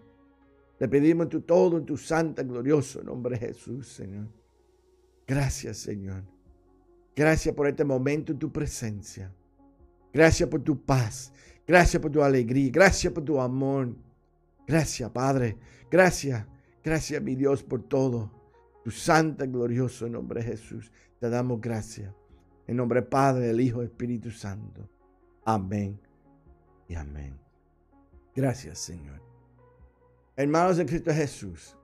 Le pedimos tu todo en tu santa, glorioso nombre Jesús, Señor. Gracias, Señor. Gracias por este momento en tu presencia. Gracias por tu paz. Gracias por tu alegría. Gracias por tu amor. Gracias, Padre. Gracias. Gracias, mi Dios, por todo. Tu santa, glorioso nombre Jesús. Te damos gracias. En nombre del Padre, del Hijo, Espíritu Santo. Amén y amén. Gracias, Señor. Hermanos de Cristo Jesús,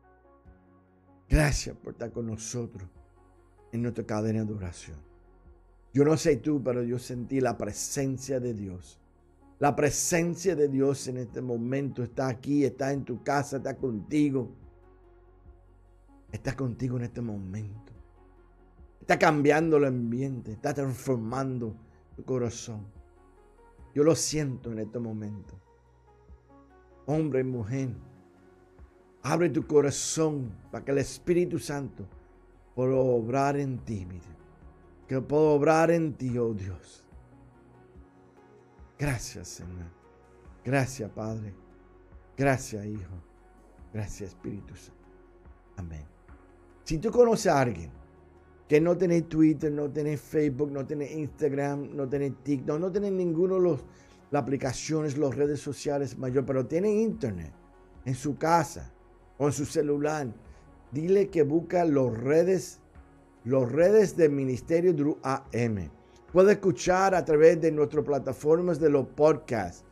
gracias por estar con nosotros en nuestra cadena de oración. Yo no sé tú, pero yo sentí la presencia de Dios la presencia de Dios en este momento está aquí, está en tu casa, está contigo. Está contigo en este momento. Está cambiando el ambiente, está transformando tu corazón. Yo lo siento en este momento. Hombre y mujer, abre tu corazón para que el Espíritu Santo pueda obrar en ti, Que pueda obrar en ti, oh Dios Gracias, Señor. Gracias, Padre. Gracias, Hijo. Gracias, Espíritu Santo. Amén. Si tú conoces a alguien que no tiene Twitter, no tiene Facebook, no tiene Instagram, no tiene TikTok, no tiene ninguno de las aplicaciones, las redes sociales mayor, pero tiene Internet en su casa o en su celular, dile que busca los redes, los redes del Ministerio Drew AM. Puede escuchar a través de nuestras plataformas de los podcasts.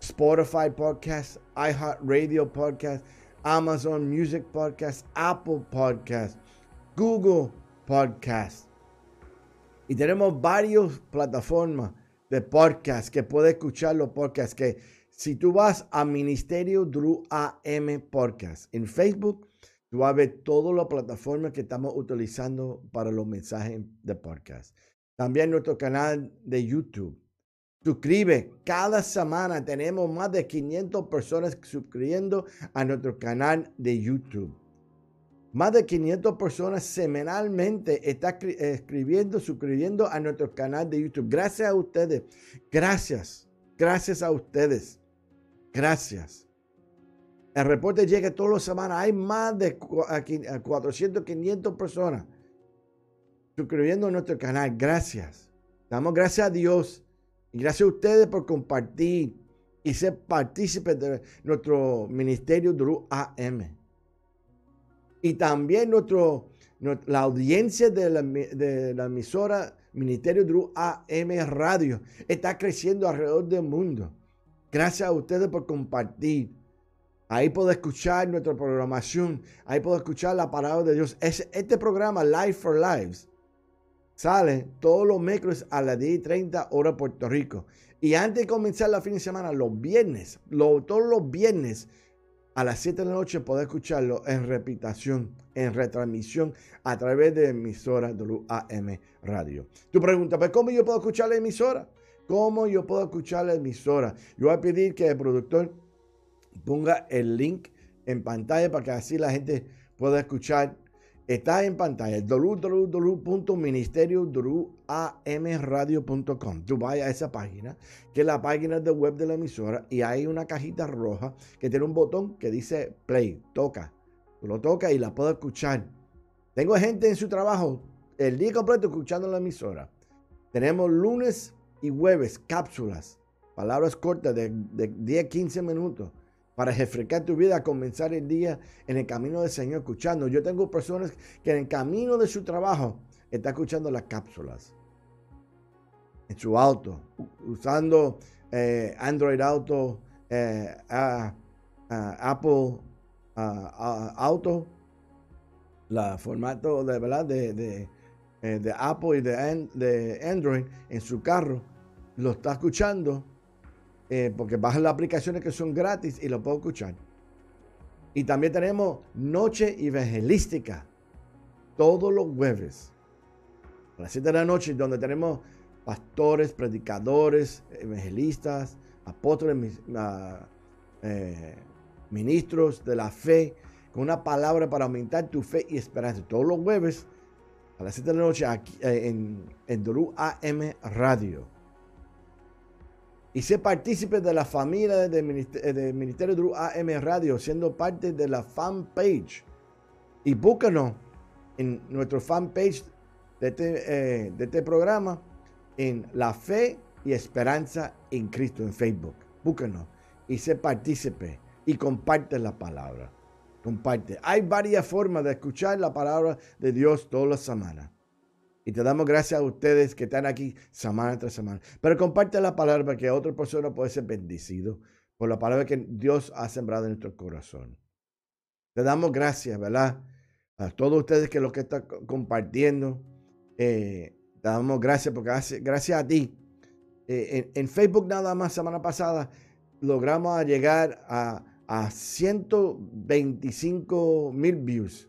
Spotify Podcast, iHeartRadio Podcast, Amazon Music Podcast, Apple Podcast, Google Podcast. Y tenemos varias plataformas de podcast que puede escuchar los podcasts. Que si tú vas a Ministerio Drew AM Podcast en Facebook, Tú vas a ver todas las plataformas que estamos utilizando para los mensajes de podcast. También nuestro canal de YouTube. Suscribe. Cada semana tenemos más de 500 personas suscribiendo a nuestro canal de YouTube. Más de 500 personas semanalmente están escribiendo, suscribiendo a nuestro canal de YouTube. Gracias a ustedes. Gracias. Gracias a ustedes. Gracias. El reporte llega todas las semanas. Hay más de 400, 500 personas suscribiendo a nuestro canal. Gracias. Damos gracias a Dios y gracias a ustedes por compartir y ser partícipes de nuestro ministerio Duru AM. Y también nuestro, la audiencia de la, emisora Ministerio Dru AM Radio está creciendo alrededor del mundo. Gracias a ustedes por compartir. Ahí puedo escuchar nuestra programación. Ahí puedo escuchar la palabra de Dios. este programa, Life for Lives, sale todos los miércoles a las 10 y 30 hora Puerto Rico. Y antes de comenzar la fin de semana, los viernes, todos los viernes, a las 7 de la noche poder escucharlo en repitación, en retransmisión a través de emisora WAM Radio. Tu pregunta, ¿pero pues, cómo yo puedo escuchar la emisora? ¿Cómo yo puedo escuchar la emisora? Yo voy a pedir que el productor ponga el link en pantalla para que así la gente pueda escuchar Está en pantalla www.ministeriodruamradio.com. Tú vayas a esa página, que es la página de web de la emisora, y hay una cajita roja que tiene un botón que dice play, toca. Tú lo tocas y la puedes escuchar. Tengo gente en su trabajo el día completo escuchando la emisora. Tenemos lunes y jueves cápsulas, palabras cortas de, de 10, 15 minutos para refrescar tu vida, comenzar el día en el camino del Señor escuchando. Yo tengo personas que en el camino de su trabajo están escuchando las cápsulas en su auto, usando eh, Android Auto, eh, Apple Auto, la formato de verdad de, eh, Apple y de, de Android en su carro, lo está escuchando eh, porque bajan las aplicaciones que son gratis y lo puedo escuchar. Y también tenemos Noche Evangelística, todos los jueves, a las 7 de la noche, donde tenemos pastores, predicadores, evangelistas, apóstoles, eh, ministros de la fe, con una palabra para aumentar tu fe y esperanza. Todos los jueves, a las 7 de la noche, aquí, eh, en, en AM Radio y sé partícipe de la familia del Ministerio, de AM Radio, siendo parte de la fanpage. Y búscanos en nuestro fanpage de este, eh, de este programa en La Fe y Esperanza en Cristo en Facebook. Búscanos y sé partícipe y comparte la palabra. Comparte. Hay varias formas de escuchar la palabra de Dios todas las semanas. Y te damos gracias a ustedes que están aquí semana tras semana. Pero comparte la palabra que otra persona pueda ser bendecido por la palabra que Dios ha sembrado en nuestro corazón. Te damos gracias, ¿verdad? A todos ustedes que lo que están compartiendo. Eh, te damos gracias porque gracias a ti. Eh, en, Facebook nada más semana pasada logramos llegar a, a 125 mil views.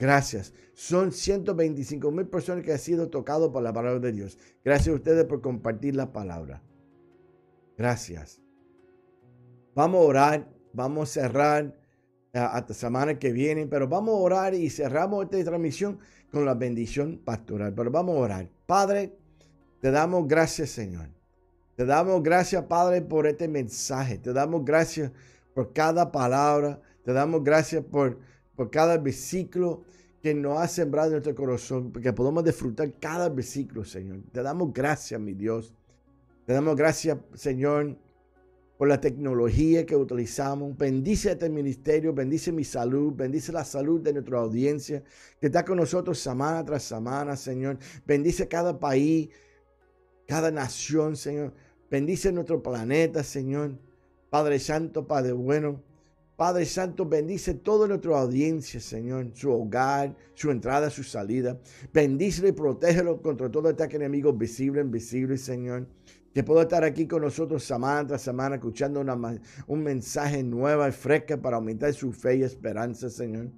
Gracias. Son 125 mil personas que han sido tocados por la palabra de Dios. Gracias a ustedes por compartir la palabra. Gracias. Vamos a orar, vamos a cerrar eh, hasta semana que viene, pero vamos a orar y cerramos esta transmisión con la bendición pastoral. Pero vamos a orar. Padre, te damos gracias, Señor. Te damos gracias, Padre, por este mensaje. Te damos gracias por cada palabra. Te damos gracias por por cada versículo que nos ha sembrado en nuestro corazón, porque podemos disfrutar cada versículo, Señor. Te damos gracias, mi Dios. Te damos gracias, Señor, por la tecnología que utilizamos. Bendice este ministerio, bendice mi salud, bendice la salud de nuestra audiencia que está con nosotros semana tras semana, Señor. Bendice cada país, cada nación, Señor. Bendice nuestro planeta, Señor. Padre Santo, Padre bueno. Padre Santo, bendice toda nuestra audiencia, Señor, su hogar, su entrada, su salida. Bendícelo y protégelo contra todo ataque enemigo visible, invisible, Señor. que puedo estar aquí con nosotros semana tras semana escuchando un mensaje nuevo y fresco para aumentar su fe y esperanza, Señor.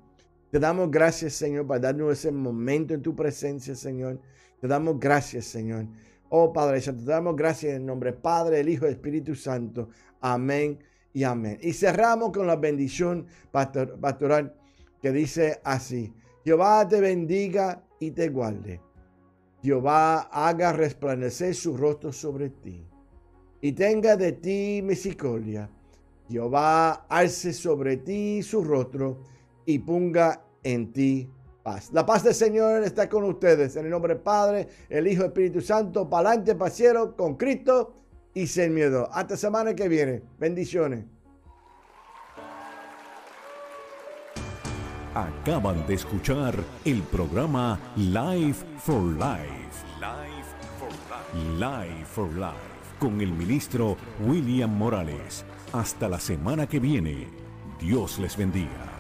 Te damos gracias, Señor, por darnos ese momento en tu presencia, Señor. Te damos gracias, Señor. Oh Padre Santo, te damos gracias en nombre Padre, el Hijo y el Espíritu Santo. Amén y amén. Y cerramos con la bendición pastoral que dice así. Jehová te bendiga y te guarde. Jehová haga resplandecer su rostro sobre ti y tenga de ti misericordia. Jehová alce sobre ti su rostro y ponga en ti paz. La paz del Señor está con ustedes. En el nombre del Padre, el Hijo, Espíritu Santo. Para adelante, con Cristo y sin miedo. Hasta semana que viene. Bendiciones. Acaban de escuchar el programa Life for Life. Life for Life. Life for Life. Con el ministro William Morales. Hasta la semana que viene. Dios les bendiga.